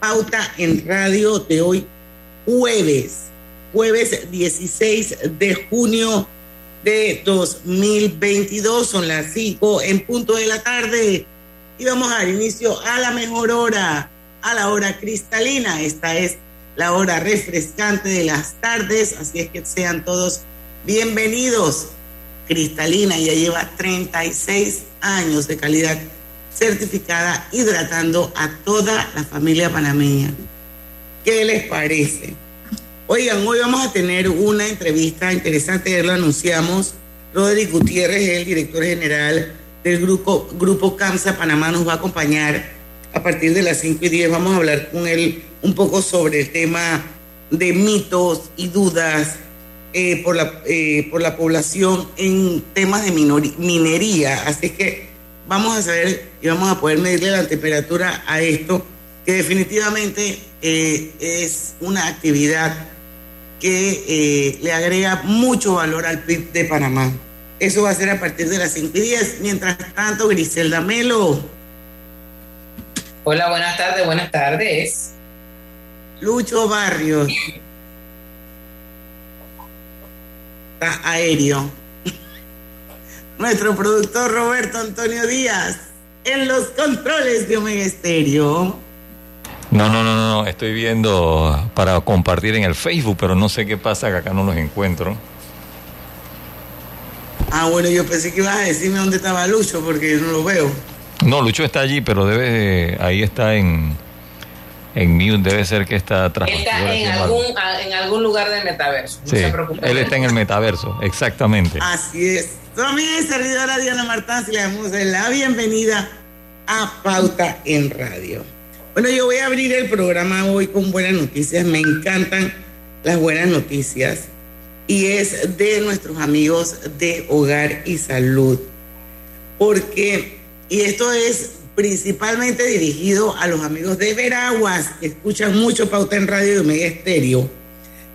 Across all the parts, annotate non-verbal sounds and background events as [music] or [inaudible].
Pauta en Radio de hoy, jueves, jueves 16 de junio de 2022, son las 5 en punto de la tarde y vamos a dar inicio a la mejor hora, a la hora cristalina, esta es la hora refrescante de las tardes, así es que sean todos bienvenidos. Cristalina ya lleva 36 años de calidad certificada hidratando a toda la familia panameña. ¿Qué les parece? Oigan, hoy vamos a tener una entrevista interesante, ya lo anunciamos. Roderick Gutiérrez, el director general del grupo, grupo CAMSA Panamá, nos va a acompañar a partir de las 5 y 10. Vamos a hablar con él un poco sobre el tema de mitos y dudas eh, por, la, eh, por la población en temas de minería. Así que vamos a saber y vamos a poder medirle la temperatura a esto, que definitivamente eh, es una actividad que le agrega mucho valor al PIB de Panamá. Eso va a ser a partir de las 5 y 10. Mientras tanto, Griselda Melo. Hola, buenas tardes, buenas tardes. Lucho Barrios. Está aéreo. Nuestro productor Roberto Antonio Díaz en los controles de Omega Estéreo. No, no, no, no, estoy viendo para compartir en el Facebook, pero no sé qué pasa que acá no los encuentro. Ah, bueno, yo pensé que ibas a decirme dónde estaba Lucho porque no lo veo. No, Lucho está allí, pero debe, ahí está en, en mute, debe ser que está Está en algún, en algún lugar del metaverso. No sí, se preocupe. Él está en el metaverso, exactamente. Así es. También servidora Diana Martán, le damos la bienvenida a Pauta en Radio. Bueno, yo voy a abrir el programa hoy con buenas noticias. Me encantan las buenas noticias. Y es de nuestros amigos de Hogar y Salud. Porque, y esto es principalmente dirigido a los amigos de Veraguas, que escuchan mucho Pauta en Radio y Omega Estéreo.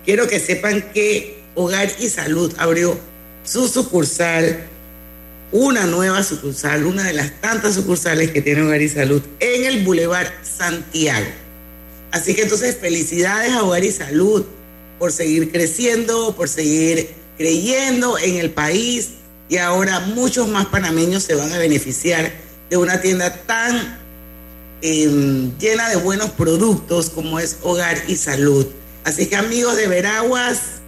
Quiero que sepan que Hogar y Salud abrió su sucursal, una nueva sucursal, una de las tantas sucursales que tiene Hogar y Salud en el Boulevard Santiago. Así que entonces felicidades a Hogar y Salud por seguir creciendo, por seguir creyendo en el país y ahora muchos más panameños se van a beneficiar de una tienda tan em, llena de buenos productos como es Hogar y Salud. Así que amigos de Veraguas,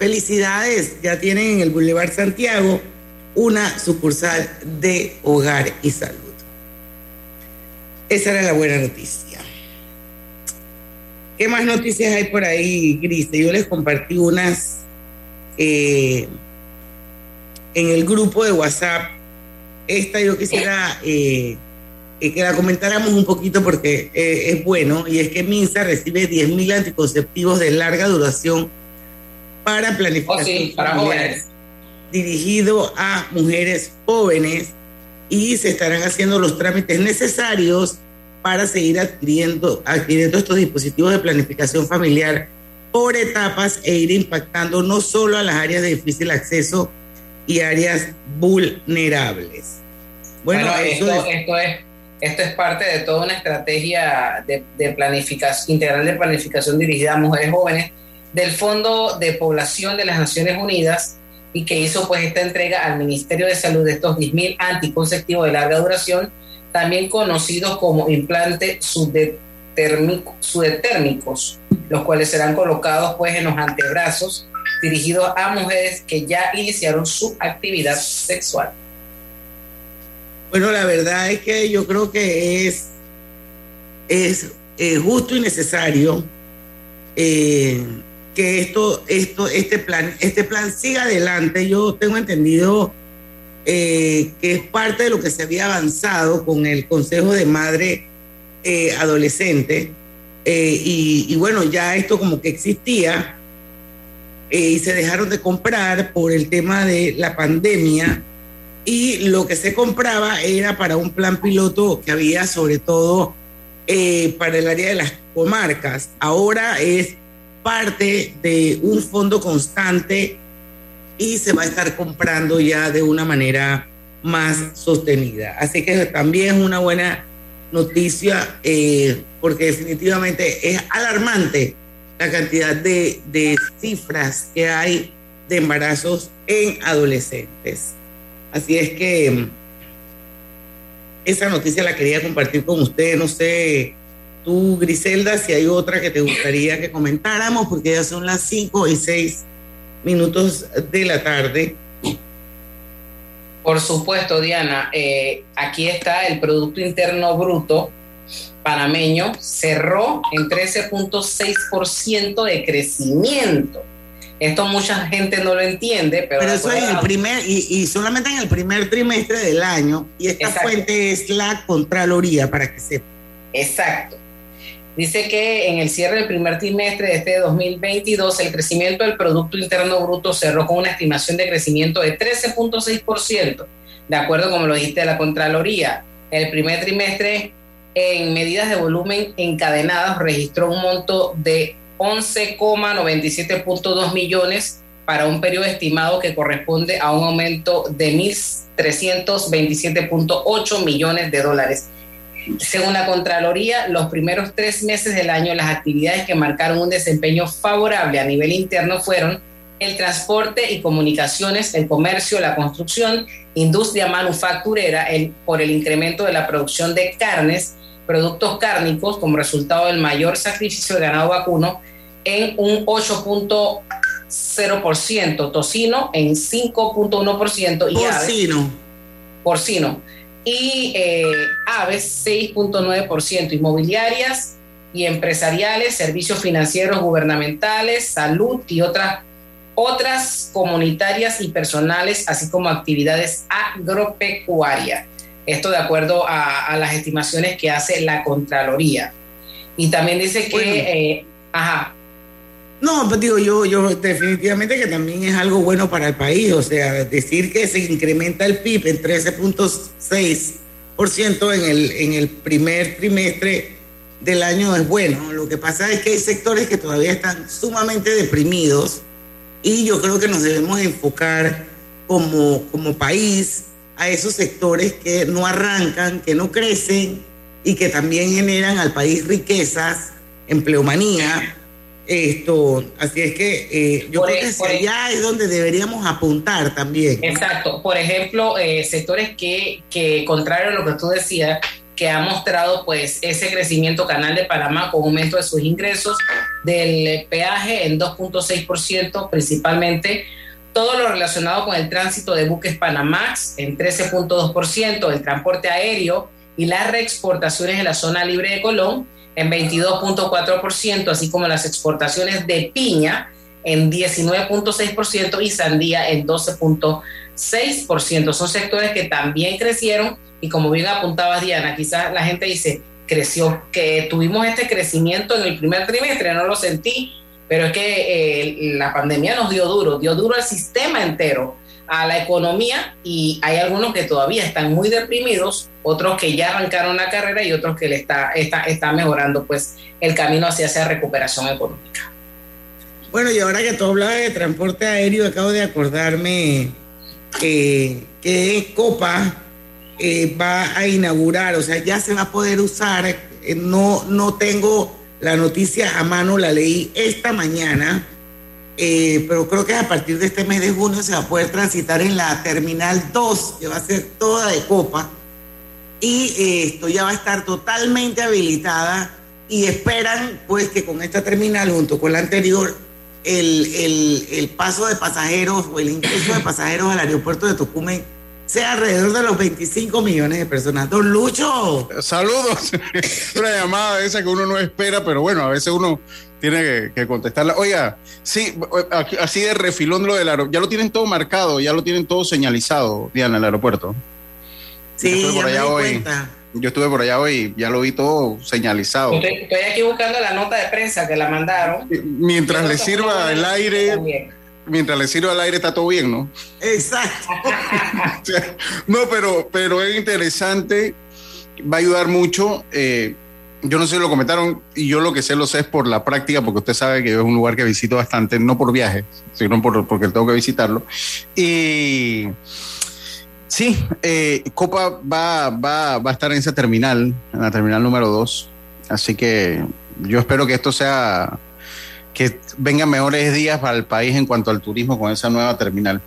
felicidades, ya tienen en el Boulevard Santiago una sucursal de Hogar y Salud. Esa era la buena noticia. ¿Qué más noticias hay por ahí, Gris? Yo les compartí unas eh, en el grupo de WhatsApp esta yo quisiera eh, eh, que la comentáramos un poquito porque es bueno, y es que MINSA recibe 10.000 anticonceptivos de larga duración para planificación oh, para jóvenes. dirigido a mujeres jóvenes y se estarán haciendo los trámites necesarios para seguir adquiriendo, adquiriendo estos dispositivos de planificación familiar por etapas e ir impactando no solo a las áreas de difícil acceso y áreas vulnerables. Bueno, esto, es... esto, es, parte de toda una estrategia de, planificación integral de planificación dirigida a mujeres jóvenes del Fondo de Población de las Naciones Unidas y que hizo pues esta entrega al Ministerio de Salud de estos 10.000 anticonceptivos de larga duración, también conocidos como implantes sudetérmicos, los cuales serán colocados pues en los antebrazos dirigidos a mujeres que ya iniciaron su actividad sexual. Bueno, la verdad es que yo creo que es, es justo y necesario eh, que esto, esto, este plan, este plan siga adelante. Yo tengo entendido eh, que es parte de lo que se había avanzado con el Consejo de Madre Adolescente eh, y, bueno, ya esto como que existía eh, y se dejaron de comprar por el tema de la pandemia y lo que se compraba era para un plan piloto que había sobre todo eh, para el área de las comarcas. Ahora es parte de un fondo constante y se va a estar comprando ya de una manera más sostenida. Así que también es una buena noticia eh, porque definitivamente es alarmante la cantidad de, de cifras que hay de embarazos en adolescentes. Así es que mm, esa noticia la quería compartir con usted. No sé, tú, Griselda, si hay otra que te gustaría que comentáramos, porque ya son las 5 y 6 minutos de la tarde. Por supuesto, Diana. Eh, aquí está el Producto Interno Bruto panameño, cerró en 13.6% de crecimiento. Esto mucha gente no lo entiende, pero... Pero eso es el primer, y, solamente en el primer trimestre del año, y esta fuente es la Contraloría, para que sepa. Exacto. Dice que en el cierre del primer trimestre de este 2022, el crecimiento del Producto Interno Bruto cerró con una estimación de crecimiento de 13.6%, de acuerdo como lo dijiste de la Contraloría. El primer trimestre, en medidas de volumen encadenadas, registró un monto de 11,97.2 millones para un periodo estimado que corresponde a un aumento de 1.327.8 millones de dólares. Según la Contraloría, los primeros tres meses del año, las actividades que marcaron un desempeño favorable a nivel interno fueron el transporte y comunicaciones, el comercio, la construcción, industria manufacturera, el, por el incremento de la producción de carnes, productos cárnicos como resultado del mayor sacrificio de ganado vacuno en un 8.0%, tocino en 5.1% y porcino. porcino y eh, aves 6.9%, inmobiliarias y empresariales, servicios financieros gubernamentales, salud y otras otras comunitarias y personales, así como actividades agropecuarias. Esto de acuerdo a, las estimaciones que hace la Contraloría. Y también dice que, eh, ajá, no, pues digo yo, yo definitivamente que también es algo bueno para el país, o sea, decir que se incrementa el PIB en 13.6% en el, en el primer trimestre del año es bueno. Lo que pasa es que hay sectores que todavía están sumamente deprimidos y yo creo que nos debemos enfocar como, como país a esos sectores que no arrancan, que no crecen y que también generan al país riquezas, empleomanía esto, así es que eh, yo creo que allá es donde deberíamos apuntar también. Exacto. Por ejemplo, eh, sectores que, que, contrario a lo que tú decías, que ha mostrado pues ese crecimiento Canal de Panamá con aumento de sus ingresos del peaje en 2.6%, principalmente todo lo relacionado con el tránsito de buques Panamax en 13.2%, el transporte aéreo y las reexportaciones en la zona libre de Colón en 22.4%, así como las exportaciones de piña en 19.6% y sandía en 12.6%. Son sectores que también crecieron y como bien apuntaba Diana, quizás la gente dice, creció, que tuvimos este crecimiento en el primer trimestre, no lo sentí, pero es que eh, la pandemia nos dio duro, dio duro al sistema entero a la economía y hay algunos que todavía están muy deprimidos, otros que ya arrancaron la carrera y otros que le está, está, está mejorando pues el camino hacia esa recuperación económica. Bueno, y ahora que tú hablabas de transporte aéreo, acabo de acordarme que Copa eh, va a inaugurar, o sea, ya se va a poder usar, eh, no, no tengo la noticia a mano, la leí esta mañana, eh, pero creo que a partir de este mes de junio se va a poder transitar en la Terminal 2, que va a ser toda de copa, y eh, esto ya va a estar totalmente habilitada y esperan pues que con esta terminal junto con la anterior el, el paso de pasajeros o el ingreso de pasajeros al aeropuerto de Tocumen sea alrededor de los 25 millones de personas. Don Lucho. Saludos. [laughs] Una llamada esa que uno no espera, pero bueno, a veces uno tiene que, contestarla. Oiga, sí, así de refilón lo del aeropuerto. Ya lo tienen todo marcado, ya lo tienen todo señalizado, Diana, el aeropuerto. Sí, ya me di cuenta. Yo estuve por allá hoy, ya lo vi todo señalizado. Estoy, aquí buscando la nota de prensa que la mandaron. Mientras le sirva el aire, mientras le sirva el aire está todo bien, ¿no? Exacto. [laughs] no, pero, pero es interesante, va a ayudar mucho. Eh, yo no sé si lo comentaron y yo lo que sé lo sé es por la práctica, porque usted sabe que es un lugar que visito bastante, no por viaje, sino por, porque tengo que visitarlo. Y sí, eh, Copa va, va, va a estar en esa terminal, en la terminal número 2. Así que yo espero que esto sea, que vengan mejores días para el país en cuanto al turismo con esa nueva terminal.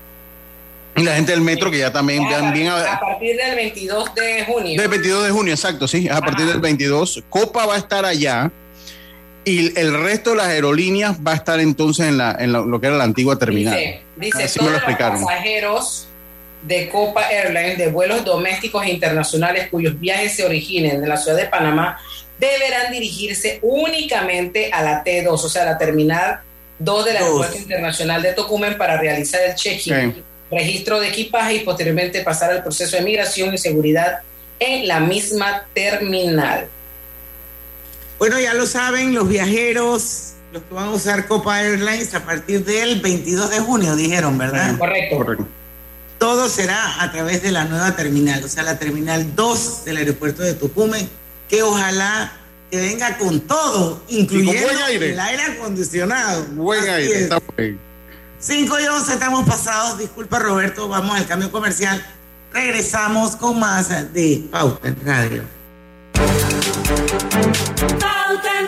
Y la gente del metro que ya también... a, a, partir del 22 de junio. Del 22 de junio, exacto, sí. A partir del 22. Copa va a estar allá y el resto de las aerolíneas va a estar entonces en, la, en lo que era la antigua terminal. Dice, dice todos los pasajeros de Copa Airlines de vuelos domésticos e internacionales cuyos viajes se originen de la ciudad de Panamá deberán dirigirse únicamente a la T2, o sea, la terminal 2 del Aeropuerto Internacional de Tocumen para realizar el check-in registro de equipaje y posteriormente pasar al proceso de migración y seguridad en la misma terminal. Bueno, ya lo saben los viajeros, los que van a usar Copa Airlines a partir del 22 de junio, dijeron, ¿verdad? Correcto. Todo será a través de la nueva terminal, o sea, la terminal 2 del aeropuerto de Tucumán, que ojalá que venga con todo, incluyendo el aire acondicionado. Buen aire, está bien. 5 y 11 estamos pasados. Disculpa, Roberto, vamos al cambio comercial. Regresamos con más de Pauta en Radio. Pauta en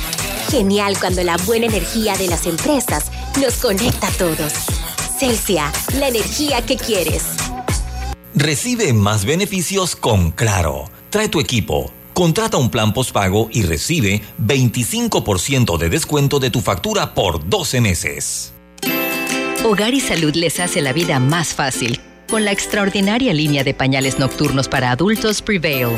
Genial cuando la buena energía de las empresas nos conecta a todos. Celsia, la energía que quieres. Recibe más beneficios con Claro. Trae tu equipo. Contrata un plan postpago y recibe 25% de descuento de tu factura por 12 meses. Hogar y Salud les hace la vida más fácil con la extraordinaria línea de pañales nocturnos para adultos Prevail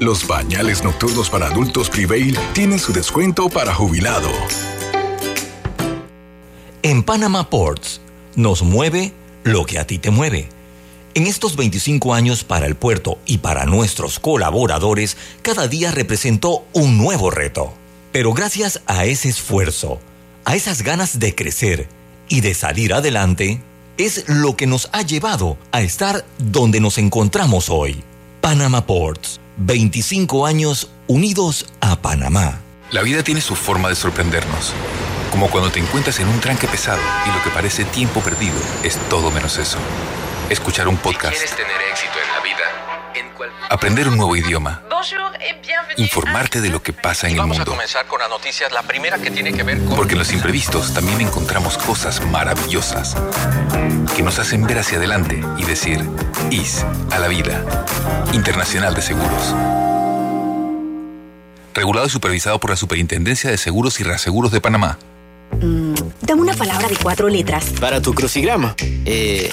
Los bañales nocturnos para adultos Prevail tienen su descuento para jubilado. En Panama Ports nos mueve lo que a ti te mueve. En estos 25 años para el puerto y para nuestros colaboradores, cada día representó un nuevo reto. Pero gracias a ese esfuerzo, a esas ganas de crecer y de salir adelante, es lo que nos ha llevado a estar donde nos encontramos hoy. Panama Ports 25 años unidos a Panamá. La vida tiene su forma de sorprendernos. Como cuando te encuentras en un tranque pesado y lo que parece tiempo perdido es todo menos eso. Escuchar un podcast. quieres tener éxito en la vida, en cual... aprender un nuevo idioma. Informarte de lo que pasa en el mundo. Vamos a comenzar con las noticias. La primera que tiene que ver con. Porque en los imprevistos también encontramos cosas maravillosas que nos hacen ver hacia adelante y decir IS a la vida. Internacional de Seguros. Regulado y supervisado por la Superintendencia de Seguros y Reaseguros de Panamá. Mm, dame una palabra de cuatro letras. Para tu crucigrama. Eh.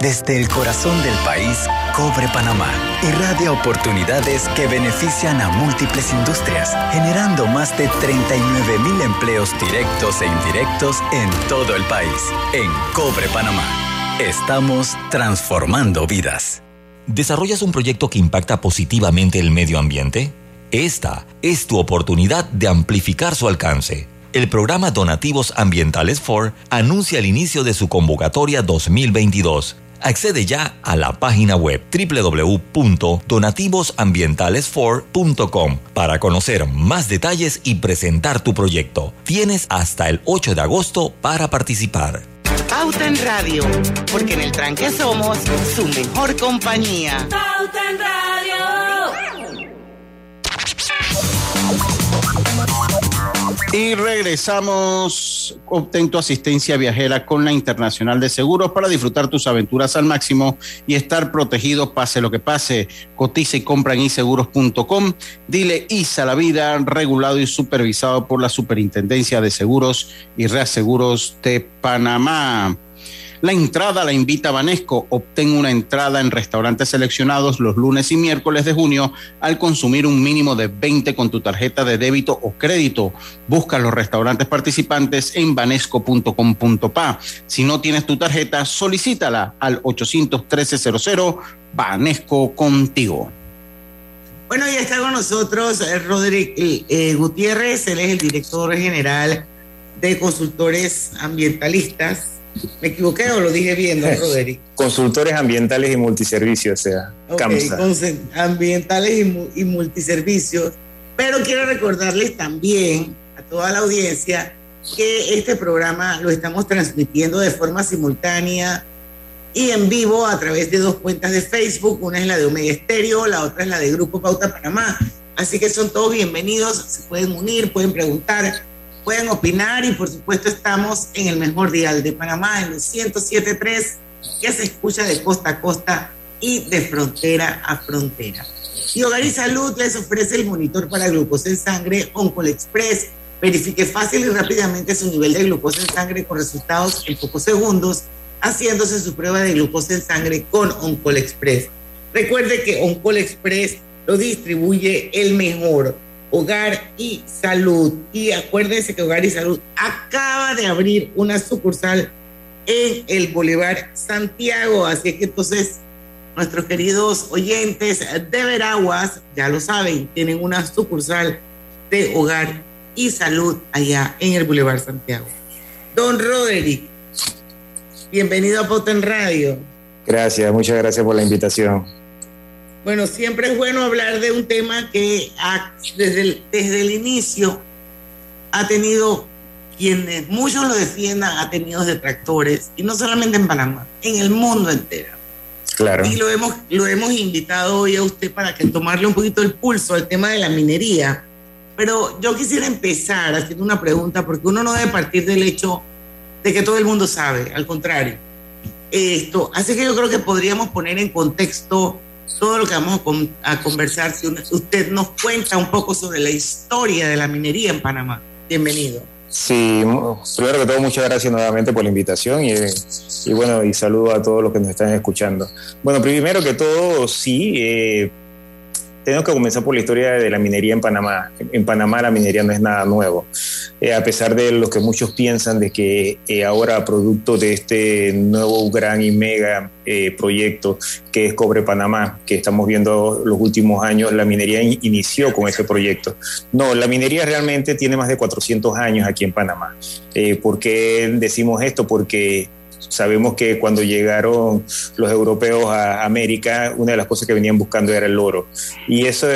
Desde el corazón del país, Cobre Panamá irradia oportunidades que benefician a múltiples industrias, generando más de 39 mil empleos directos e indirectos en todo el país. En Cobre Panamá, estamos transformando vidas. ¿Desarrollas un proyecto que impacta positivamente el medio ambiente? Esta es tu oportunidad de amplificar su alcance. El programa Donativos Ambientales 4 anuncia el inicio de su convocatoria 2022. Accede ya a la página web www.donativosambientales4.com para conocer más detalles y presentar tu proyecto. Tienes hasta el 8 de agosto para participar. Pauta en Radio, porque en el tranque somos su mejor compañía. Pauta en Radio. Y regresamos. Obtén tu asistencia viajera con la Internacional de Seguros para disfrutar tus aventuras al máximo y estar protegido pase lo que pase. Cotiza y compra en iseguros.com. Dile ISA la vida, regulado y supervisado por la Superintendencia de Seguros y Reaseguros de Panamá. La entrada la invita Banesco. Obtén una entrada en restaurantes seleccionados los lunes y miércoles de junio al consumir un mínimo de 20 con tu tarjeta de débito o crédito. Busca los restaurantes participantes en banesco.com.pa. Si no tienes tu tarjeta, solicítala al 813-00 Banesco contigo. Bueno, ya está con nosotros eh, Roderick eh, Gutiérrez, él es el director general de consultores ambientalistas ¿Me equivoqué o lo dije bien, don Roderick? [laughs] Consultores ambientales y multiservicios, o sea, okay, Ambientales y, y multiservicios. Pero quiero recordarles también a toda la audiencia que este programa lo estamos transmitiendo de forma simultánea y en vivo a través de dos cuentas de Facebook. Una es la de Omega Estéreo, la otra es la de Grupo Pauta Panamá. Así que son todos bienvenidos, se pueden unir, pueden preguntar pueden opinar y por supuesto estamos en el mejor dial de Panamá, en el 107.3, que se escucha de costa a costa y de frontera a frontera. Y Hogar y Salud les ofrece el monitor para glucosa en sangre Oncol Express. Verifique fácil y rápidamente su nivel de glucosa en sangre con resultados en pocos segundos, haciéndose su prueba de glucosa en sangre con Oncol Express. Recuerde que Oncol Express lo distribuye el mejor Hogar y Salud. Y acuérdense que Hogar y Salud acaba de abrir una sucursal en el Boulevard Santiago. Así que entonces nuestros queridos oyentes de Veraguas, ya lo saben, tienen una sucursal de Hogar y Salud allá en el Boulevard Santiago. Don Roderick, bienvenido a Poten Radio. Gracias, muchas gracias por la invitación. Bueno, siempre es bueno hablar de un tema que desde, el, desde el inicio ha tenido quienes muchos lo defiendan, ha tenido detractores, y no solamente en Panamá, en el mundo entero. Claro. Y lo hemos, lo hemos invitado hoy a usted para que tomarle un poquito el pulso al tema de la minería. Pero yo quisiera empezar haciendo una pregunta, porque uno no debe partir del hecho de que todo el mundo sabe, al contrario. Esto, así que yo creo que podríamos poner en contexto todo lo que vamos a, conversar. Si usted nos cuenta un poco sobre la historia de la minería en Panamá. Bienvenido. Sí, primero que todo, muchas gracias nuevamente por la invitación y, y bueno, y saludo a todos los que nos están escuchando. Bueno, primero que todo, sí, eh, tenemos que comenzar por la historia de la minería en Panamá. En Panamá la minería no es nada nuevo, eh, a pesar de lo que muchos piensan de que eh, ahora producto de este nuevo gran y mega eh, proyecto que es Cobre Panamá, que estamos viendo los últimos años, la minería inició con ese proyecto. No, la minería realmente tiene más de 400 años aquí en Panamá. ¿Por qué decimos esto? Porque Sabemos que cuando llegaron los europeos a América, una de las cosas que venían buscando era el oro. Y, eso,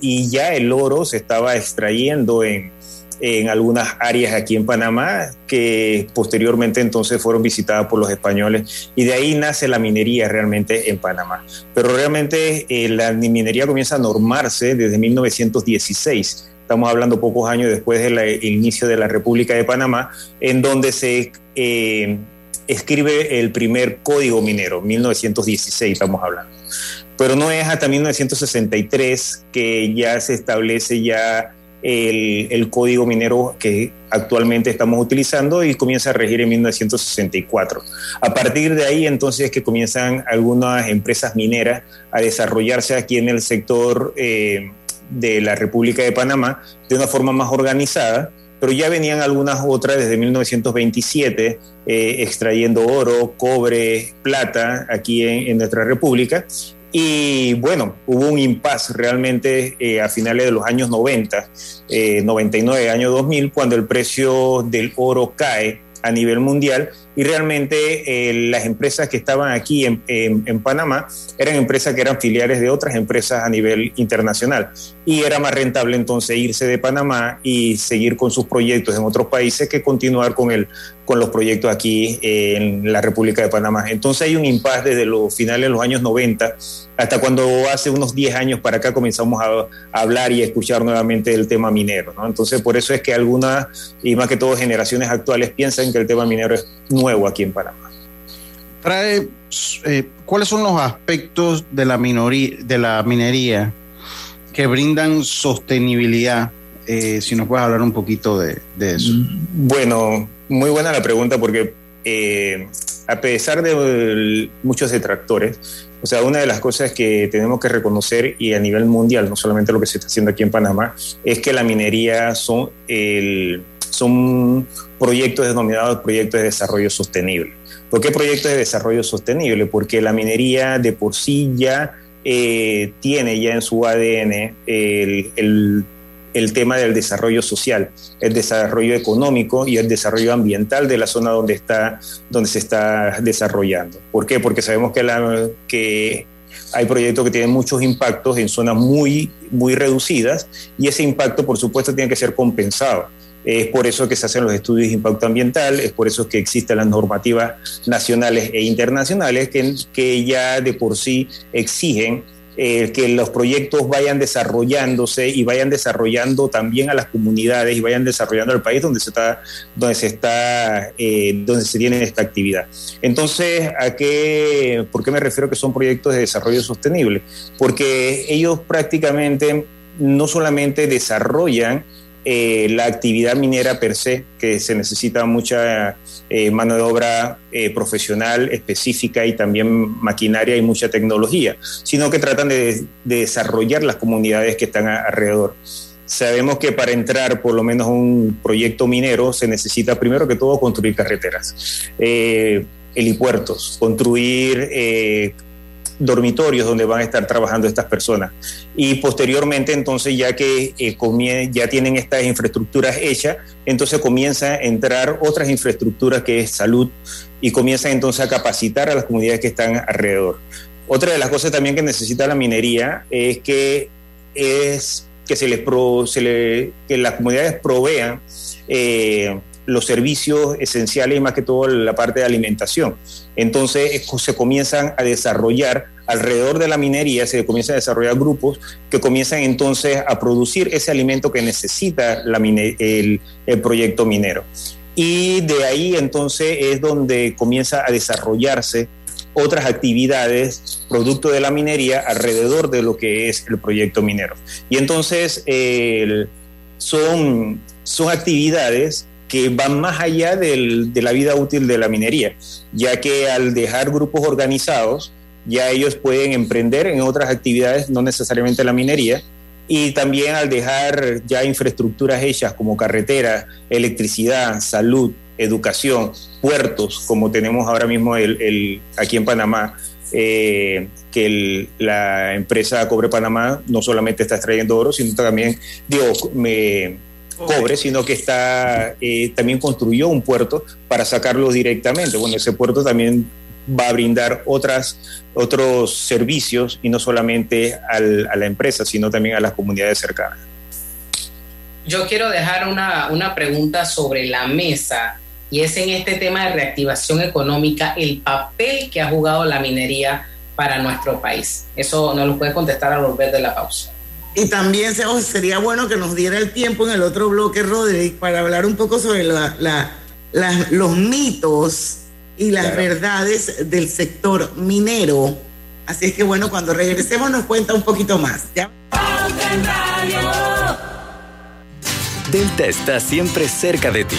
y ya el oro se estaba extrayendo en, en algunas áreas aquí en Panamá que posteriormente entonces fueron visitadas por los españoles y de ahí nace la minería realmente en Panamá. Pero realmente eh, la minería comienza a normarse desde 1916. Estamos hablando pocos años después del inicio de la República de Panamá, en donde se eh, escribe el primer código minero, 1916 estamos hablando. Pero no es hasta 1963 que ya se establece ya el, el, código minero que actualmente estamos utilizando y comienza a regir en 1964. A partir de ahí entonces es que comienzan algunas empresas mineras a desarrollarse aquí en el sector eh, de la República de Panamá de una forma más organizada pero ya venían algunas otras desde 1927 eh, extrayendo oro, cobre, plata aquí en, nuestra república. Y bueno, hubo un impasse realmente eh, a finales de los años 90, 99, año 2000, cuando el precio del oro cae a nivel mundial y realmente eh, las empresas que estaban aquí en, en, Panamá eran empresas que eran filiales de otras empresas a nivel internacional y era más rentable entonces irse de Panamá y seguir con sus proyectos en otros países que continuar con, el, con los proyectos aquí en la República de Panamá. Entonces hay un impasse desde los finales de los años 90 hasta cuando hace unos 10 años para acá comenzamos a, hablar y a escuchar nuevamente del tema minero. ¿no? Entonces por eso es que algunas, y más que todo generaciones actuales, piensan que el tema minero es nuevo aquí en Panamá. Trae, eh, ¿cuáles son los aspectos de la, minoría, de la minería que brindan sostenibilidad? Eh, si nos puedes hablar un poquito de, eso. Bueno, muy buena la pregunta porque eh, a pesar de muchos detractores, o sea, una de las cosas que tenemos que reconocer y a nivel mundial, no solamente lo que se está haciendo aquí en Panamá, es que la minería son, son proyectos denominados proyectos de desarrollo sostenible. ¿Por qué proyectos de desarrollo sostenible? Porque la minería de por sí ya eh, tiene ya en su ADN el, el el tema del desarrollo social, el desarrollo económico y el desarrollo ambiental de la zona donde, está, donde se está desarrollando. ¿Por qué? Porque sabemos que, la, que hay proyectos que tienen muchos impactos en zonas muy, muy reducidas y ese impacto, por supuesto, tiene que ser compensado. Es por eso que se hacen los estudios de impacto ambiental, es por eso que existen las normativas nacionales e internacionales que, que ya de por sí exigen eh, que los proyectos vayan desarrollándose y vayan desarrollando también a las comunidades y vayan desarrollando el país donde se está, donde se está, eh, donde se tiene esta actividad. Entonces, ¿a qué, por qué me refiero que son proyectos de desarrollo sostenible? Porque ellos prácticamente no solamente desarrollan eh, la actividad minera per se, que se necesita mucha eh, mano de obra eh, profesional específica y también maquinaria y mucha tecnología, sino que tratan de, desarrollar las comunidades que están alrededor. Sabemos que para entrar por lo menos a un proyecto minero se necesita primero que todo construir carreteras, helipuertos, construir dormitorios donde van a estar trabajando estas personas. Y posteriormente, entonces, ya que eh, ya tienen estas infraestructuras hechas, entonces comienza a entrar otras infraestructuras que es salud y comienza entonces a capacitar a las comunidades que están alrededor. Otra de las cosas también que necesita la minería es que es que se les le, que las comunidades provean eh, los servicios esenciales y más que todo la parte de alimentación. Entonces se comienzan a desarrollar alrededor de la minería, se comienzan a desarrollar grupos que comienzan entonces a producir ese alimento que necesita la el, el proyecto minero. Y de ahí entonces es donde comienza a desarrollarse otras actividades producto de la minería alrededor de lo que es el proyecto minero. Y entonces son, son actividades que van más allá de la vida útil de la minería, ya que al dejar grupos organizados, ya ellos pueden emprender en otras actividades, no necesariamente la minería, y también al dejar ya infraestructuras hechas como carretera, electricidad, salud, educación, puertos, como tenemos ahora mismo el, aquí en Panamá, eh, que la empresa Cobre Panamá no solamente está extrayendo oro, sino también, digo, me, cobre, sino que está eh, también construyó un puerto para sacarlo directamente. Bueno, ese puerto también va a brindar otras, otros servicios y no solamente a la empresa, sino también a las comunidades cercanas. Yo quiero dejar una, una pregunta sobre la mesa y es en este tema de reactivación económica el papel que ha jugado la minería para nuestro país. Eso nos lo puede contestar a volver de la pausa. Y también sería bueno que nos diera el tiempo en el otro bloque, Roderick, para hablar un poco sobre los mitos y las verdades del sector minero. Así es que bueno, cuando regresemos nos cuenta un poquito más. Delta está siempre cerca de ti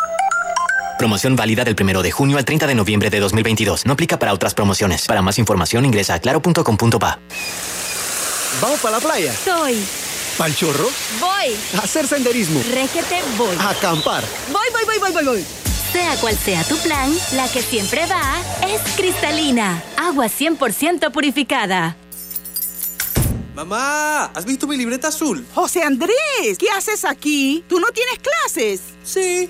Promoción válida del 1 de junio al 30 de noviembre de 2022. No aplica para otras promociones. Para más información ingresa a claro.com.pa. ¿Vamos para la playa? Soy. ¿Pal chorro? Voy. A hacer senderismo. Régete, voy. A acampar. Voy, voy, voy, voy, voy, voy. Sea cual sea tu plan, la que siempre va es cristalina. Agua 100% purificada. Mamá, ¿has visto mi libreta azul? José Andrés, ¿qué haces aquí? ¿Tú no tienes clases? Sí,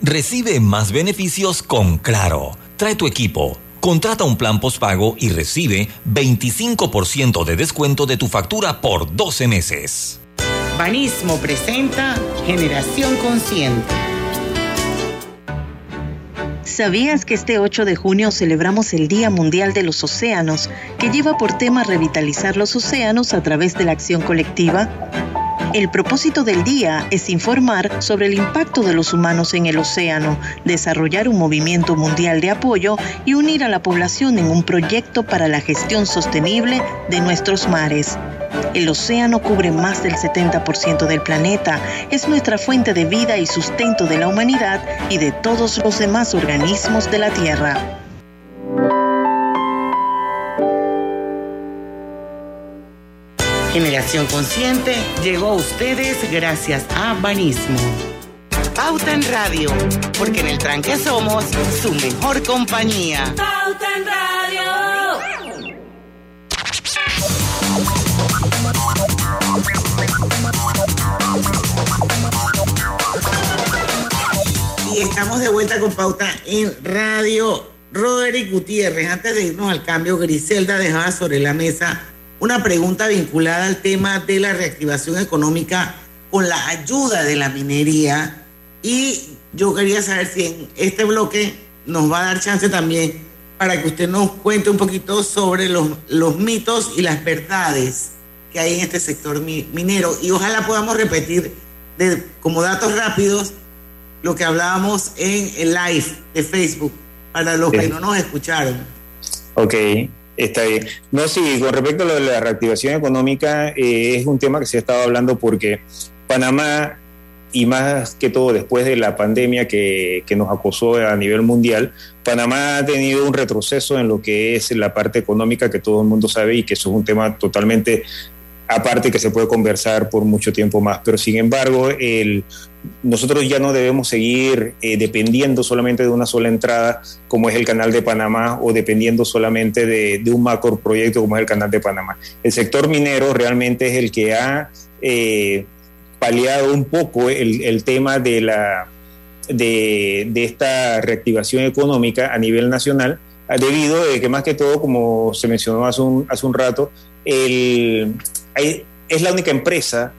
Recibe más beneficios con Claro. Trae tu equipo. Contrata un plan postpago y recibe 25% de descuento de tu factura por 12 meses. Banismo presenta Generación Consciente. ¿Sabías que este 8 de junio celebramos el Día Mundial de los Océanos, que lleva por tema revitalizar los océanos a través de la acción colectiva? El propósito del día es informar sobre el impacto de los humanos en el océano, desarrollar un movimiento mundial de apoyo y unir a la población en un proyecto para la gestión sostenible de nuestros mares. El océano cubre más del 70% del planeta, es nuestra fuente de vida y sustento de la humanidad y de todos los demás organismos de la Tierra. Generación Consciente llegó a ustedes gracias a Banismo. Pauta en Radio, porque en el tranque somos su mejor compañía. Pauta en Radio. Y estamos de vuelta con Pauta en Radio. Roderick Gutiérrez, antes de irnos al cambio, Griselda dejaba sobre la mesa una pregunta vinculada al tema de la reactivación económica con la ayuda de la minería. Y yo quería saber si en este bloque nos va a dar chance también para que usted nos cuente un poquito sobre los, los mitos y las verdades que hay en este sector minero. Y ojalá podamos repetir de, como datos rápidos lo que hablábamos en el live de Facebook para los que no nos escucharon. Ok, está bien. No, sí, con respecto a lo de la reactivación económica, eh, es un tema que se ha estado hablando porque Panamá, y más que todo después de la pandemia que, que nos acosó a nivel mundial, Panamá ha tenido un retroceso en lo que es la parte económica que todo el mundo sabe y que eso es un tema totalmente aparte que se puede conversar por mucho tiempo más. Pero sin embargo, nosotros ya no debemos seguir eh, dependiendo solamente de una sola entrada, como es el canal de Panamá, o dependiendo solamente de, un macro proyecto como es el canal de Panamá. El sector minero realmente es el que ha eh, paliado un poco el, tema de, la, de esta reactivación económica a nivel nacional, debido a que más que todo, como se mencionó hace un, hace un rato, el, es la única empresa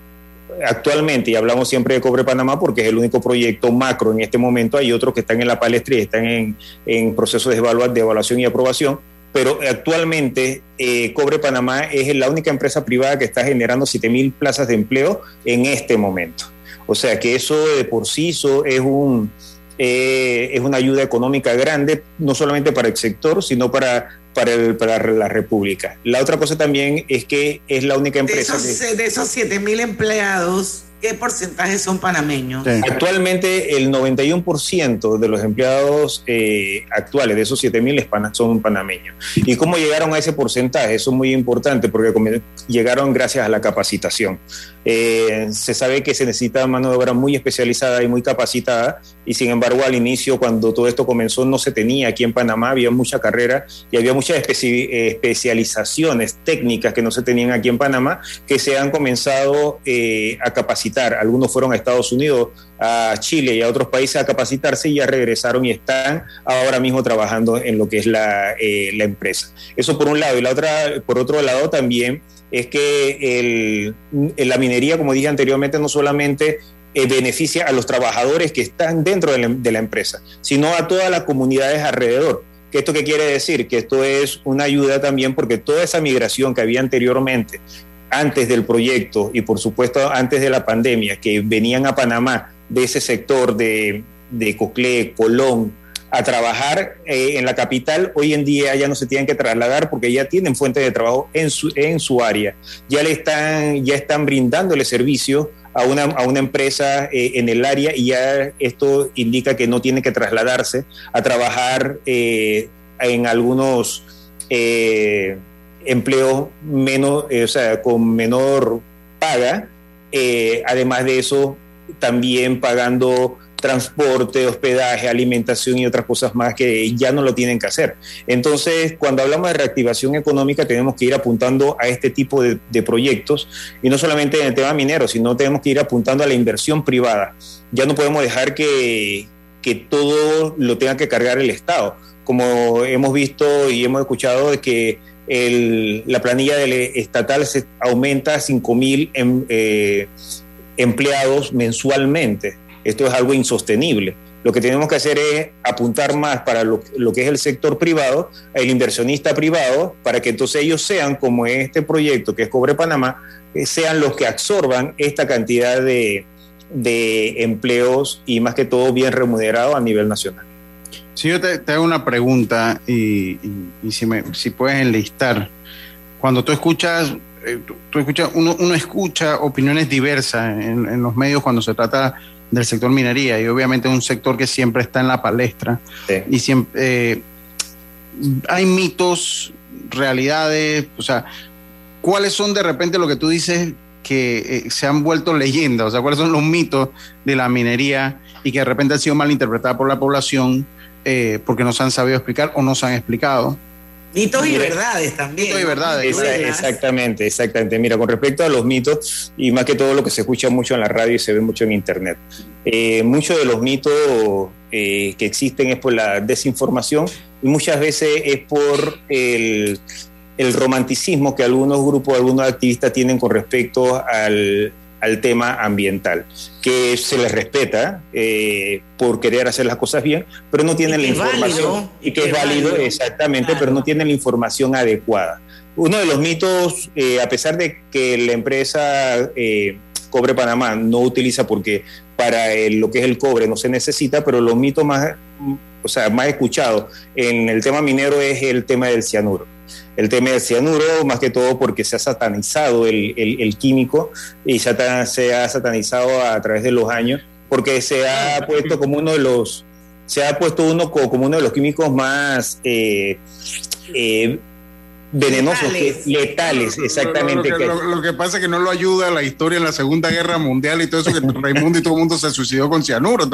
actualmente, y hablamos siempre de Cobre Panamá porque es el único proyecto macro en este momento, hay otros que están en la palestra y están en, en proceso de, evaluación y aprobación, pero actualmente eh, Cobre Panamá es la única empresa privada que está generando 7.000 plazas de empleo en este momento. O sea que eso de por sí es un, eh, es una ayuda económica grande, no solamente para el sector, sino para, para, el, para la República. La otra cosa también es que es la única empresa... De esos, que, de esos 7 mil empleados, ¿qué porcentaje son panameños? Actualmente el 91% de los empleados eh, actuales de esos 7 mil son panameños. ¿Y cómo llegaron a ese porcentaje? Eso es muy importante porque llegaron gracias a la capacitación. Eh, se sabe que se necesita mano de obra muy especializada y muy capacitada y sin embargo al inicio cuando todo esto comenzó no se tenía aquí en Panamá, había mucha carrera y había muchas especi especializaciones técnicas que no se tenían aquí en Panamá que se han comenzado eh, a capacitar. Algunos fueron a Estados Unidos, a Chile y a otros países a capacitarse y ya regresaron y están ahora mismo trabajando en lo que es la, eh, la empresa. Eso por un lado y la otra, por otro lado también es que la minería, como dije anteriormente, no solamente eh, beneficia a los trabajadores que están dentro de la, empresa, sino a todas las comunidades alrededor. ¿Qué ¿Esto qué quiere decir? Que esto es una ayuda también porque toda esa migración que había anteriormente, antes del proyecto y por supuesto antes de la pandemia, que venían a Panamá de ese sector de, de Coclé, Colón, a trabajar eh, en la capital, hoy en día ya no se tienen que trasladar porque ya tienen fuente de trabajo en su, en su área. Ya le están, ya están brindándole servicio a una, a una empresa eh, en el área y ya esto indica que no tiene que trasladarse a trabajar eh, en algunos empleos menos, o sea, con menor paga. además de eso, también pagando transporte, hospedaje, alimentación y otras cosas más que ya no lo tienen que hacer. Entonces, cuando hablamos de reactivación económica, tenemos que ir apuntando a este tipo de, de, proyectos y no solamente en el tema minero, sino tenemos que ir apuntando a la inversión privada. Ya no podemos dejar que, que todo lo tenga que cargar el Estado. Como hemos visto y hemos escuchado de que la planilla del estatal se aumenta a 5 mil em, eh, empleados mensualmente esto es algo insostenible. Lo que tenemos que hacer es apuntar más para lo, que es el sector privado, el inversionista privado, para que entonces ellos sean, como este proyecto que es Cobre Panamá, eh, sean los que absorban esta cantidad de, empleos y más que todo bien remunerados a nivel nacional. Si yo te, hago una pregunta y, si, me, si puedes enlistar, cuando tú escuchas eh, tú, escuchas, uno, uno, escucha opiniones diversas en, los medios cuando se trata del sector minería y obviamente es un sector que siempre está en la palestra y siempre eh, hay mitos, realidades, o sea, ¿cuáles son de repente lo que tú dices que eh, se han vuelto leyendas? O sea, ¿cuáles son los mitos de la minería y que de repente han sido mal interpretados por la población porque no se han sabido explicar o no se han explicado? Mitos y verdades también. Mitos y verdades. exactamente, exactamente. Mira, con respecto a los mitos, y más que todo lo que se escucha mucho en la radio y se ve mucho en Internet, eh, muchos de los mitos eh, que existen es por la desinformación y muchas veces es por el, el romanticismo que algunos grupos, algunos activistas tienen con respecto al, al tema ambiental, que se les respeta eh, por querer hacer las cosas bien, pero no tienen la información y que, es válido, exactamente, pero no tienen la información adecuada. Uno de los mitos, eh, a pesar de que la empresa eh, Cobre Panamá no utiliza porque para lo que es el cobre no se necesita, pero los mitos más, o sea, más escuchados en el tema minero es el tema del cianuro. El tema del cianuro, más que todo porque se ha satanizado el, químico y se ha, satanizado a través de los años, porque se ha puesto como uno de los, se ha puesto uno como uno de los químicos más eh, eh, venenosos, letales, exactamente. Lo, que, pasa es que no lo ayuda la historia en la Segunda Guerra Mundial y todo eso, que [laughs] Raimundo y todo el mundo se suicidó con cianuro.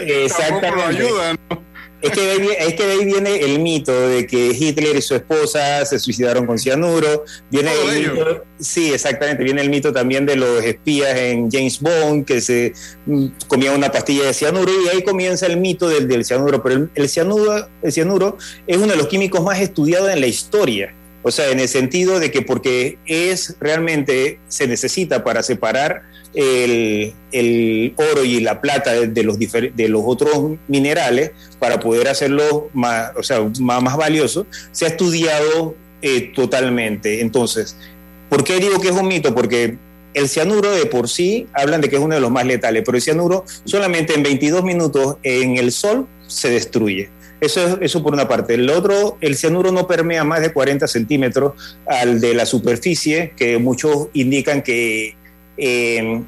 exactamente. [laughs] Tampoco lo ayuda, ¿no? Es que, de ahí, es que ahí viene el mito de que Hitler y su esposa se suicidaron con cianuro. Viene el mito, sí, exactamente. Viene el mito también de los espías en James Bond que se mm, comían una pastilla de cianuro y ahí comienza el mito del, del cianuro. Pero el, cianuro, el cianuro es uno de los químicos más estudiados en la historia. O sea, en el sentido de que porque es realmente, se necesita para separar el, oro y la plata de, los, de los otros minerales para poder hacerlo más, o sea, más, valioso, se ha estudiado eh, totalmente. Entonces, ¿por qué digo que es un mito? Porque el cianuro de por sí hablan de que es uno de los más letales, pero el cianuro solamente en 22 minutos en el sol se destruye. Eso, es, eso por una parte. El otro, el cianuro no permea más de 40 centímetros al de la superficie, que muchos indican que eh,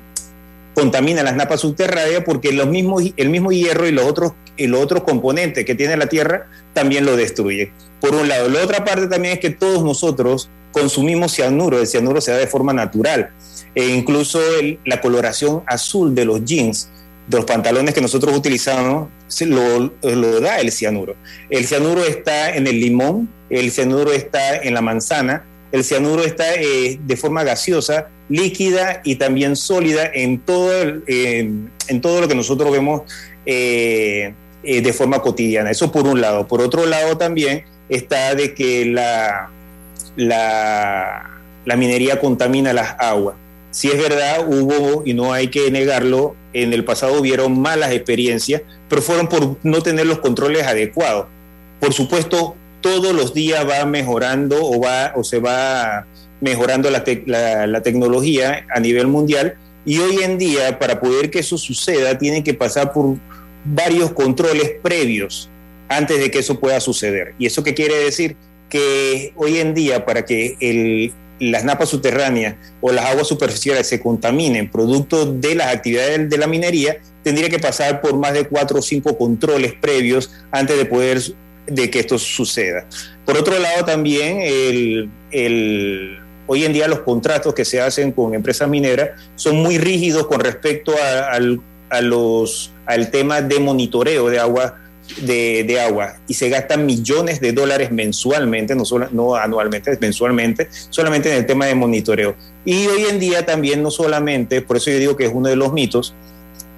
contamina las napas subterráneas porque los mismos, el mismo hierro y los otros, los otros componentes que tiene la Tierra también lo destruye. Por un lado. La otra parte también es que todos nosotros consumimos cianuro, el cianuro se da de forma natural. E incluso la coloración azul de los jeans, de los pantalones que nosotros utilizamos, lo, lo da el cianuro. El cianuro está en el limón, el cianuro está en la manzana, el cianuro está eh, de forma gaseosa, líquida y también sólida en todo, en todo lo que nosotros vemos eh, eh, de forma cotidiana. Eso por un lado. Por otro lado también está de que la, la minería contamina las aguas. Si es verdad, hubo, y no hay que negarlo, en el pasado hubieron malas experiencias, pero fueron por no tener los controles adecuados. Por supuesto, todos los días va mejorando o, va, o se va mejorando la, la, tecnología a nivel mundial y hoy en día para poder que eso suceda tiene que pasar por varios controles previos antes de que eso pueda suceder. ¿Y eso qué quiere decir? Que hoy en día para que el, las napas subterráneas o las aguas superficiales se contaminen producto de las actividades de la minería, tendría que pasar por más de cuatro o cinco controles previos antes de poder de que esto suceda. Por otro lado, también el, hoy en día los contratos que se hacen con empresas mineras son muy rígidos con respecto a, los, al tema de monitoreo de agua. De, agua y se gastan millones de dólares mensualmente, no, solo, no anualmente, mensualmente, solamente en el tema de monitoreo. Y hoy en día también no solamente, por eso yo digo que es uno de los mitos,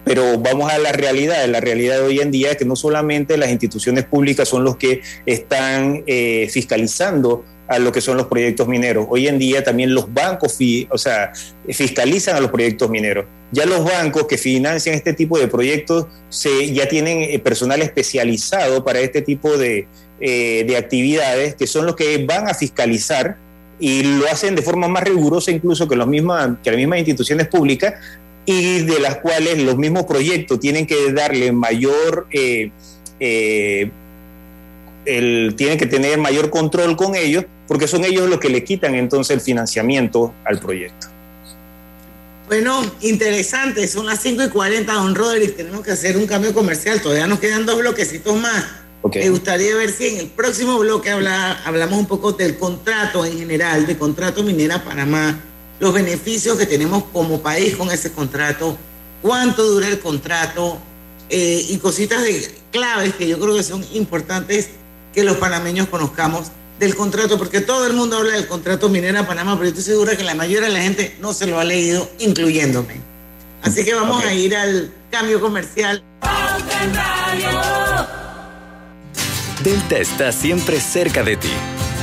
pero vamos a la realidad. La realidad de hoy en día es que no solamente las instituciones públicas son los que están eh, fiscalizando a lo que son los proyectos mineros. Hoy en día también los bancos o sea, fiscalizan a los proyectos mineros. Ya los bancos que financian este tipo de proyectos se, ya tienen eh, personal especializado para este tipo de, eh, de actividades, que son los que van a fiscalizar y lo hacen de forma más rigurosa incluso que, los que las mismas instituciones públicas y de las cuales los mismos proyectos tienen que darle mayor... Eh, el, tienen que tener mayor control con ellos porque son ellos los que le quitan entonces el financiamiento al proyecto. Bueno, interesante, son las 5 y 40, don Roderick, tenemos que hacer un cambio comercial, todavía nos quedan dos bloquecitos más. Me gustaría ver si en el próximo bloque habla, hablamos un poco del contrato en general, del contrato Minera Panamá, los beneficios que tenemos como país con ese contrato, cuánto dura el contrato eh, y cositas de claves que yo creo que son importantes que los panameños conozcamos del contrato, porque todo el mundo habla del contrato Minera Panamá, pero yo estoy segura que la mayoría de la gente no se lo ha leído, incluyéndome. Así que vamos a ir al cambio comercial. Delta está siempre cerca de ti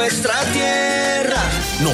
nuestra tierra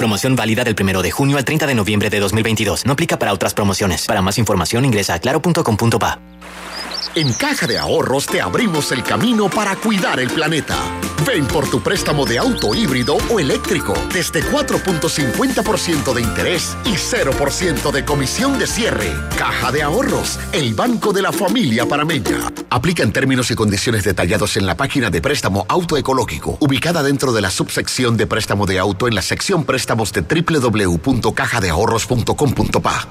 Promoción válida del 1 de junio al 30 de noviembre de 2022. No aplica para otras promociones. Para más información ingresa a claro.com.pa. En Caja de Ahorros te abrimos el camino para cuidar el planeta. Ven por tu préstamo de auto híbrido o eléctrico desde 4.50% de interés y 0% de comisión de cierre. Caja de Ahorros, el banco de la familia parameña. Aplica en términos y condiciones detallados en la página de préstamo auto ecológico, ubicada dentro de la subsección de préstamo de auto en la sección préstamos de www.cajadeahorros.com.pa.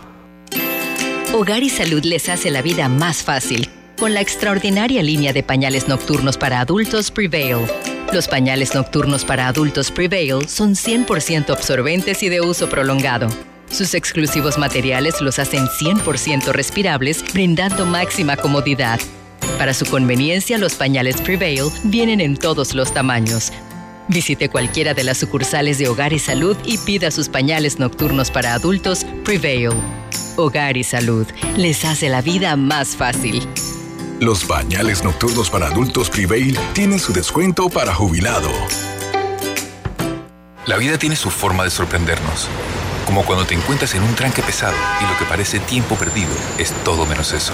Hogar y Salud les hace la vida más fácil con la extraordinaria línea de pañales nocturnos para adultos Prevail. Los pañales nocturnos para adultos Prevail son 100% absorbentes y de uso prolongado. Sus exclusivos materiales los hacen 100% respirables, brindando máxima comodidad. Para su conveniencia, los pañales Prevail vienen en todos los tamaños. Visite cualquiera de las sucursales de Hogar y Salud y pida sus pañales nocturnos para adultos Prevail. Hogar y Salud les hace la vida más fácil. Los bañales nocturnos para adultos Prevail tienen su descuento para jubilado. La vida tiene su forma de sorprendernos. Como cuando te encuentras en un tranque pesado y lo que parece tiempo perdido es todo menos eso.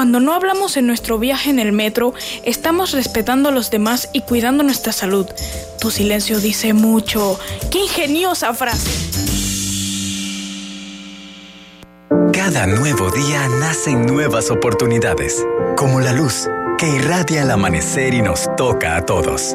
Cuando no hablamos en nuestro viaje en el metro, estamos respetando a los demás y cuidando nuestra salud. Tu silencio dice mucho. ¡Qué ingeniosa frase! Cada nuevo día nacen nuevas oportunidades, como la luz que irradia el amanecer y nos toca a todos.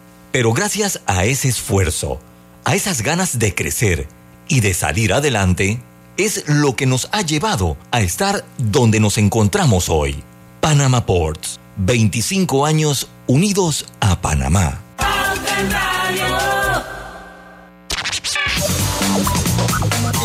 Pero gracias a ese esfuerzo, a esas ganas de crecer y de salir adelante, es lo que nos ha llevado a estar donde nos encontramos hoy. Panama Ports, 25 años unidos a Panamá.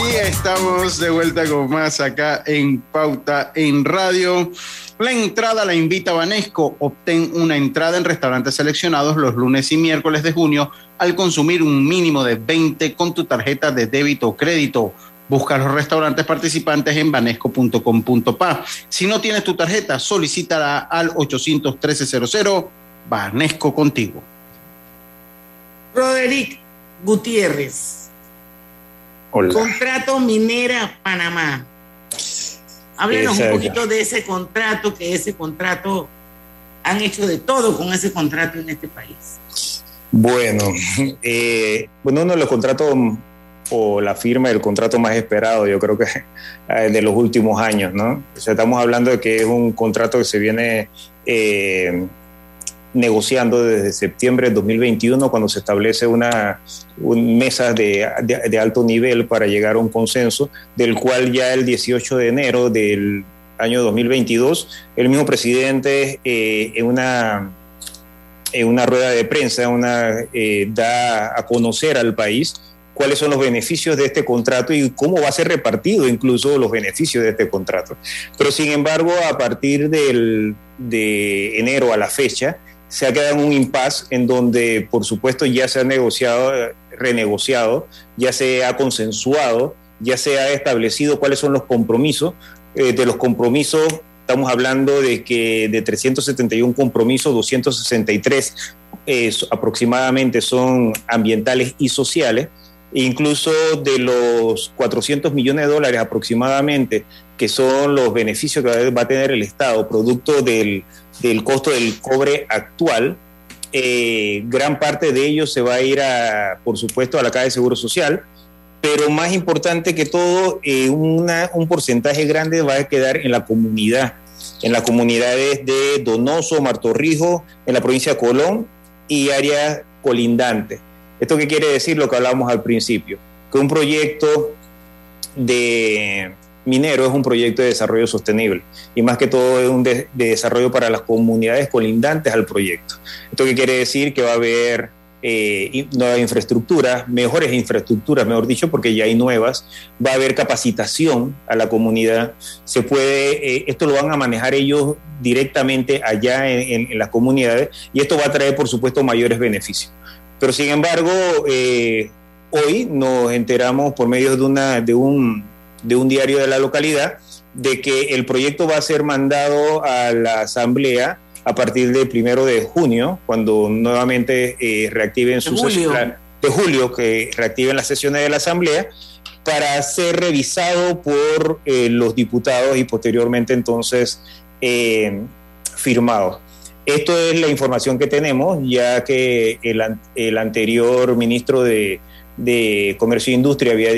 Y estamos de vuelta con más acá en Pauta en Radio. La entrada la invita Banesco. Obtén una entrada en restaurantes seleccionados los lunes y miércoles de junio al consumir un mínimo de 20 con tu tarjeta de débito o crédito. Busca los restaurantes participantes en banesco.com.pa. Si no tienes tu tarjeta, solicítala al 813 Banesco contigo. Roderick Gutiérrez. Hola. Contrato Minera Panamá. Háblenos un poquito de ese contrato, que ese contrato han hecho de todo con ese contrato en este país. Bueno, eh, bueno, uno de los contratos o la firma del contrato más esperado, yo creo que eh, de los últimos años, ¿no? O sea, estamos hablando de que es un contrato que se viene eh, negociando desde septiembre de 2021, cuando se establece una, un mesa de, alto nivel para llegar a un consenso, del cual ya el 18 de enero del año 2022, el mismo presidente eh, en una en una rueda de prensa eh, da a conocer al país cuáles son los beneficios de este contrato y cómo va a ser repartido incluso los beneficios de este contrato. Pero sin embargo, a partir del, de enero a la fecha, se ha quedado en un impasse en donde, por supuesto, ya se ha negociado, renegociado, ya se ha consensuado, ya se ha establecido cuáles son los compromisos. Eh, de los compromisos, estamos hablando de que de 371 compromisos, 263 eh, aproximadamente son ambientales y sociales. Incluso de los 400 millones de dólares aproximadamente, que son los beneficios que va a tener el Estado, producto del, del costo del cobre actual, eh, gran parte de ellos se va a ir, a, por supuesto, a la Caja de Seguro Social, pero más importante que todo, eh, una, un porcentaje grande va a quedar en la comunidad, en las comunidades de Donoso, Martorrijo, en la provincia de Colón y áreas colindantes. ¿Esto qué quiere decir? Lo que hablábamos al principio, que un proyecto de minero es un proyecto de desarrollo sostenible y más que todo es un de, de desarrollo para las comunidades colindantes al proyecto. ¿Esto qué quiere decir? Que va a haber eh, nuevas infraestructuras, mejores infraestructuras, mejor dicho, porque ya hay nuevas, va a haber capacitación a la comunidad, se puede, eh, esto lo van a manejar ellos directamente allá en, las comunidades y esto va a traer, por supuesto, mayores beneficios. Pero sin embargo, eh, hoy nos enteramos por medio de, una, de, un, de un diario de la localidad de que el proyecto va a ser mandado a la asamblea a partir del primero de junio, cuando nuevamente eh, reactiven sus julio. de julio, que reactiven las sesiones de la Asamblea, para ser revisado por eh, los diputados y posteriormente entonces eh, firmado. Esto es la información que tenemos, ya que el, el anterior ministro de, de, Comercio e Industria había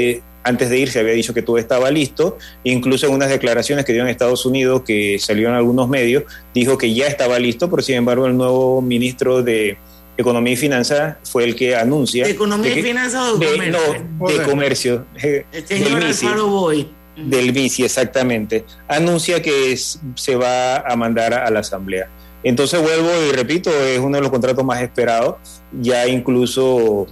antes de irse había dicho que todo estaba listo, incluso en unas declaraciones que dio en Estados Unidos, que salió en algunos medios, dijo que ya estaba listo, pero sin embargo el nuevo ministro de Economía y Finanzas fue el que anuncia... ¿De Economía y Finanzas o de, Comercio? No, de Comercio. El señor Alfaro Boy. Del MISI, exactamente. Anuncia que es, se va a mandar a la Asamblea. Entonces vuelvo y repito, es uno de los contratos más esperados, ya incluso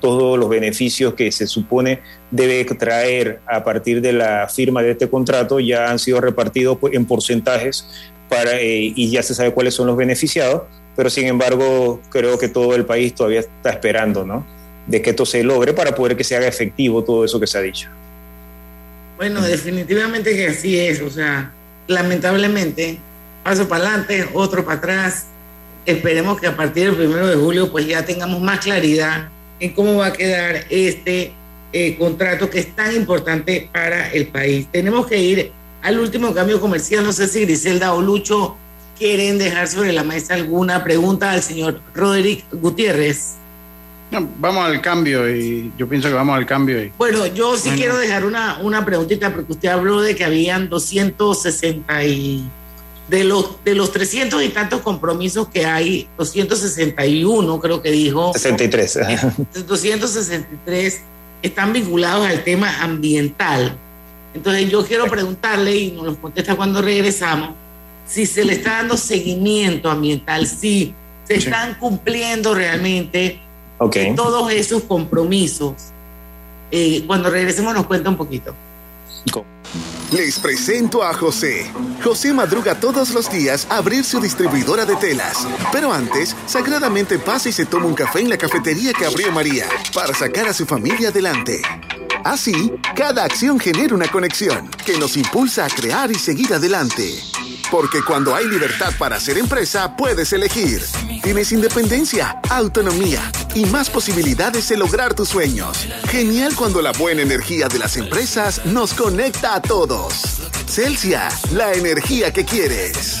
todos los beneficios que se supone debe traer a partir de la firma de este contrato ya han sido repartidos en porcentajes para, eh, y ya se sabe cuáles son los beneficiados, pero sin embargo creo que todo el país todavía está esperando, ¿no? De que esto se logre para poder que se haga efectivo todo eso que se ha dicho. Bueno, definitivamente que así es, o sea, lamentablemente, paso para adelante, otro para atrás. Esperemos que a partir del primero de julio pues ya tengamos más claridad en cómo va a quedar este eh, contrato que es tan importante para el país. Tenemos que ir al último cambio comercial. No sé si Griselda o Lucho quieren dejar sobre la mesa alguna pregunta al señor Roderick Gutiérrez. vamos al cambio y yo pienso que vamos al cambio. Y... Bueno, yo sí quiero dejar una, una preguntita porque usted habló de que habían 260 y de los de los 300 y tantos compromisos que hay, 261 creo que dijo. 63. 263 están vinculados al tema ambiental. Entonces yo quiero preguntarle, y nos lo contesta cuando regresamos, si se le está dando seguimiento ambiental, si se están cumpliendo realmente todos esos compromisos. Eh, cuando regresemos nos cuenta un poquito. Les presento a José. José madruga todos los días a abrir su distribuidora de telas. Pero antes, sagradamente pasa y se toma un café en la cafetería que abrió María para sacar a su familia adelante. Así, cada acción genera una conexión que nos impulsa a crear y seguir adelante. Porque cuando hay libertad para hacer empresa, puedes elegir. Tienes independencia, autonomía y más posibilidades de lograr tus sueños. Genial cuando la buena energía de las empresas nos conecta a todos. Celsia, la energía que quieres.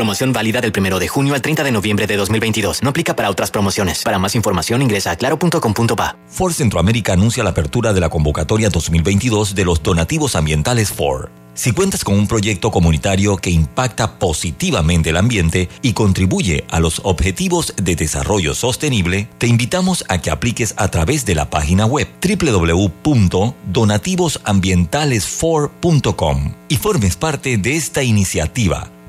Promoción válida del 1 de junio al 30 de noviembre de 2022. No aplica para otras promociones. Para más información ingresa a claro.com.pa. Ford Centroamérica anuncia la apertura de la convocatoria 2022 de los donativos ambientales Ford. Si cuentas con un proyecto comunitario que impacta positivamente el ambiente y contribuye a los objetivos de desarrollo sostenible, te invitamos a que apliques a través de la página web www.donativosambientalesfor.com y formes parte de esta iniciativa.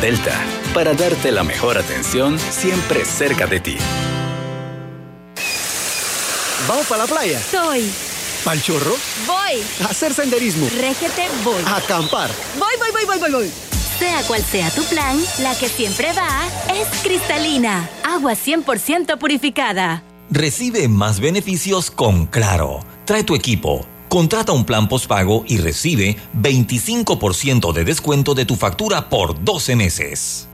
Delta, para darte la mejor atención siempre cerca de ti. ¿Vamos para la playa? Soy. ¿Pal chorro? Voy. A hacer senderismo. Régete, voy. A acampar. Voy, voy, voy, voy, voy, voy. Sea cual sea tu plan, la que siempre va es cristalina. Agua 100% purificada. Recibe más beneficios con Claro. Trae tu equipo. Contrata un plan postpago y recibe 25% de descuento de tu factura por 12 meses.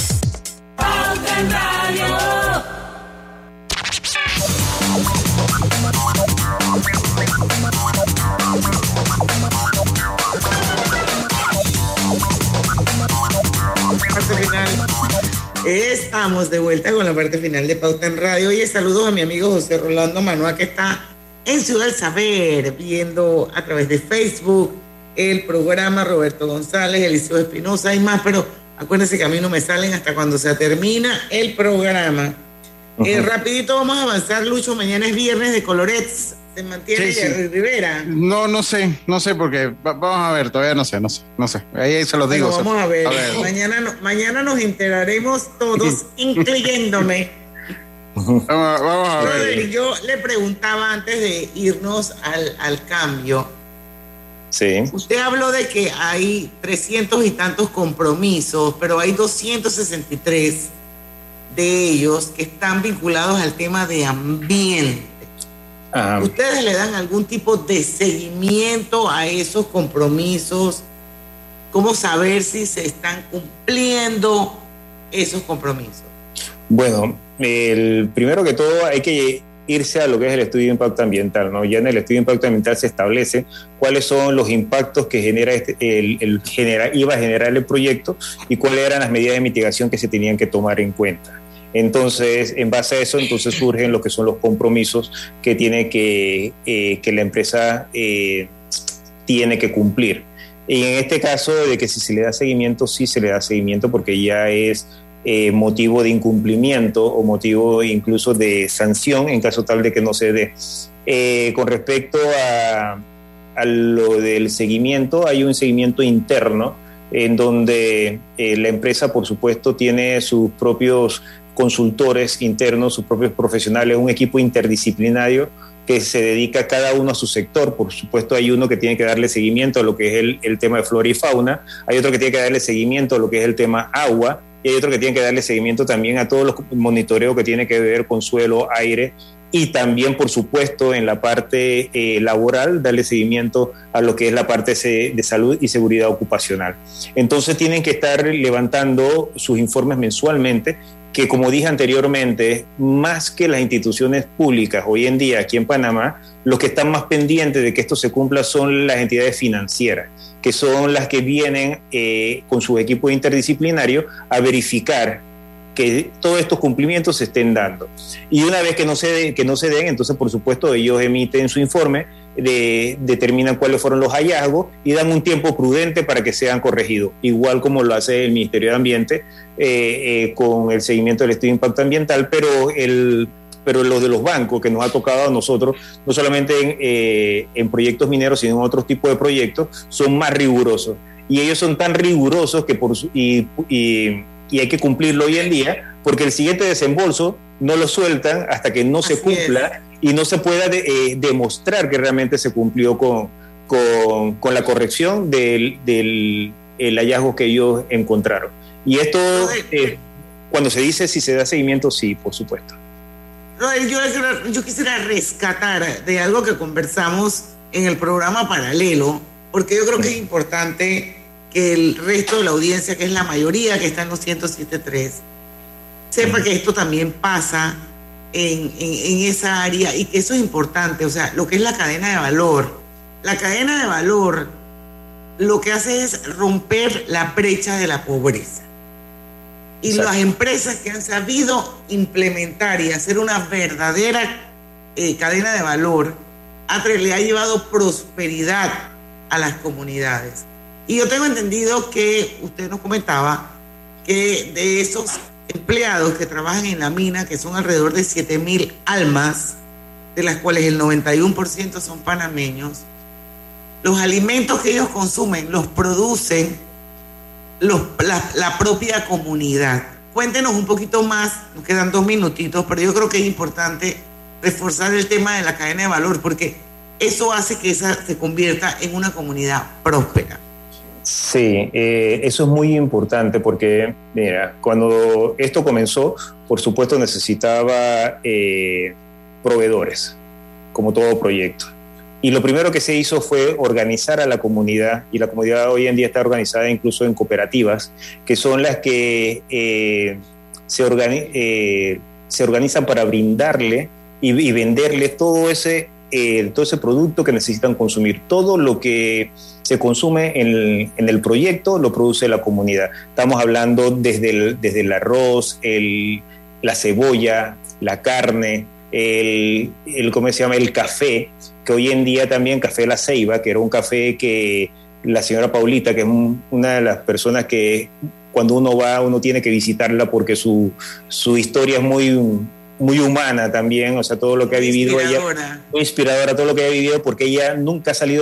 Parte final Estamos de vuelta con la parte final de Pauta en Radio. Y saludos a mi amigo José Rolando Manoa, que está en Ciudad del Saber, viendo a través de Facebook el programa Roberto González, Eliseo Espinosa y más, pero acuérdense que a mí no me salen hasta cuando se termina el programa. Eh, rapidito vamos a avanzar, Lucho. Mañana es viernes de Colorets. ¿Se mantiene Sí, sí. Rivera? No, no sé, no sé, porque va- vamos a ver, todavía no sé, no sé, no sé. Ahí se los digo. Bueno, vamos a ver. Mañana, no- mañana nos enteraremos todos, [laughs] incluyéndome. Vamos, vamos a ver. yo le preguntaba antes de irnos al, al cambio. Sí. Usted habló de que hay 300 y tantos compromisos, pero hay 263 de ellos que están vinculados al tema de ambiente. Ah, ¿Ustedes le dan algún tipo de seguimiento a esos compromisos? ¿Cómo saber si se están cumpliendo esos compromisos? Bueno, el, primero que todo hay que irse a lo que es el estudio de impacto ambiental, ¿no? Ya en el estudio de impacto ambiental se establece cuáles son los impactos que genera este, el, el iba a generar el proyecto y cuáles eran las medidas de mitigación que se tenían que tomar en cuenta. Entonces, en base a eso, entonces surgen lo que son los compromisos que tiene que, eh, que la empresa eh, tiene que cumplir. Y en este caso, de que si se le da seguimiento, sí se le da seguimiento porque ya es eh, motivo de incumplimiento o motivo incluso de sanción en caso tal de que no se dé. Eh, con respecto a, lo del seguimiento, hay un seguimiento interno en donde eh, la empresa, por supuesto, tiene sus propios consultores internos, sus propios profesionales, un equipo interdisciplinario que se dedica cada uno a su sector. Por supuesto, hay uno que tiene que darle seguimiento a lo que es el, el tema de flora y fauna, hay otro que tiene que darle seguimiento a lo que es el tema agua, y hay otro que tiene que darle seguimiento también a todos los monitoreos que tiene que ver con suelo, aire, y también, por supuesto, en la parte eh, laboral, darle seguimiento a lo que es la parte de salud y seguridad ocupacional. Entonces tienen que estar levantando sus informes mensualmente que como dije anteriormente, más que las instituciones públicas hoy en día aquí en Panamá, los que están más pendientes de que esto se cumpla son las entidades financieras, que son las que vienen eh, con sus equipos interdisciplinarios a verificar que todos estos cumplimientos se estén dando. Y una vez que no se, de- que no se den, entonces por supuesto ellos emiten su informe, de- determinan cuáles fueron los hallazgos y dan un tiempo prudente para que sean corregidos, igual como lo hace el Ministerio de Ambiente eh, eh, con el seguimiento del estudio de impacto ambiental, pero el pero lo de los bancos que nos ha tocado a nosotros, no solamente en, eh, en proyectos mineros, sino en otros tipos de proyectos, son más rigurosos. Y ellos son tan rigurosos que por y, y- y hay que cumplirlo hoy en día, porque el siguiente desembolso no lo sueltan hasta que no se cumpla y no se pueda de- eh, demostrar que realmente se cumplió con, con, con la corrección del, del el hallazgo que ellos encontraron. Y esto, eh, cuando se dice si se da seguimiento, sí, por supuesto. Yo quisiera rescatar de algo que conversamos en el programa paralelo, porque yo creo que es importante que el resto de la audiencia, que es la mayoría que está en los 107.3, sepa que esto también pasa en, en- en esa área y que eso es importante, o sea, lo que es la cadena de valor. La cadena de valor lo que hace es romper la brecha de la pobreza. Y Exacto. las empresas que han sabido implementar y hacer una verdadera eh, cadena de valor, ha tra- le ha llevado prosperidad a las comunidades. Y yo tengo entendido que usted nos comentaba que de esos empleados que trabajan en la mina, que son alrededor de 7 mil almas, de las cuales el 91% son panameños, los alimentos que ellos consumen los producen la propia comunidad. Cuéntenos un poquito más, nos quedan dos minutitos, pero yo creo que es importante reforzar el tema de la cadena de valor, porque eso hace que esa se convierta en una comunidad próspera. Sí, eh, eso es muy importante porque, mira, cuando esto comenzó, por supuesto necesitaba eh, proveedores, como todo proyecto. Y lo primero que se hizo fue organizar a la comunidad, y la comunidad hoy en día está organizada incluso en cooperativas, que son las que eh, se, eh, se organizan para brindarle y, y venderle todo ese eh, todo ese producto que necesitan consumir. Todo lo que se consume en el, proyecto lo produce la comunidad. Estamos hablando desde el, desde el arroz, el, la cebolla, la carne, el, el, ¿cómo se llama? el café, que hoy en día también Café La Ceiba, que era un café que la señora Paulita, que es una de las personas que cuando uno va, uno tiene que visitarla porque su, su historia es muy, muy humana también, o sea, todo lo que ha vivido ella, muy inspiradora, todo lo que ha vivido, porque ella nunca ha salido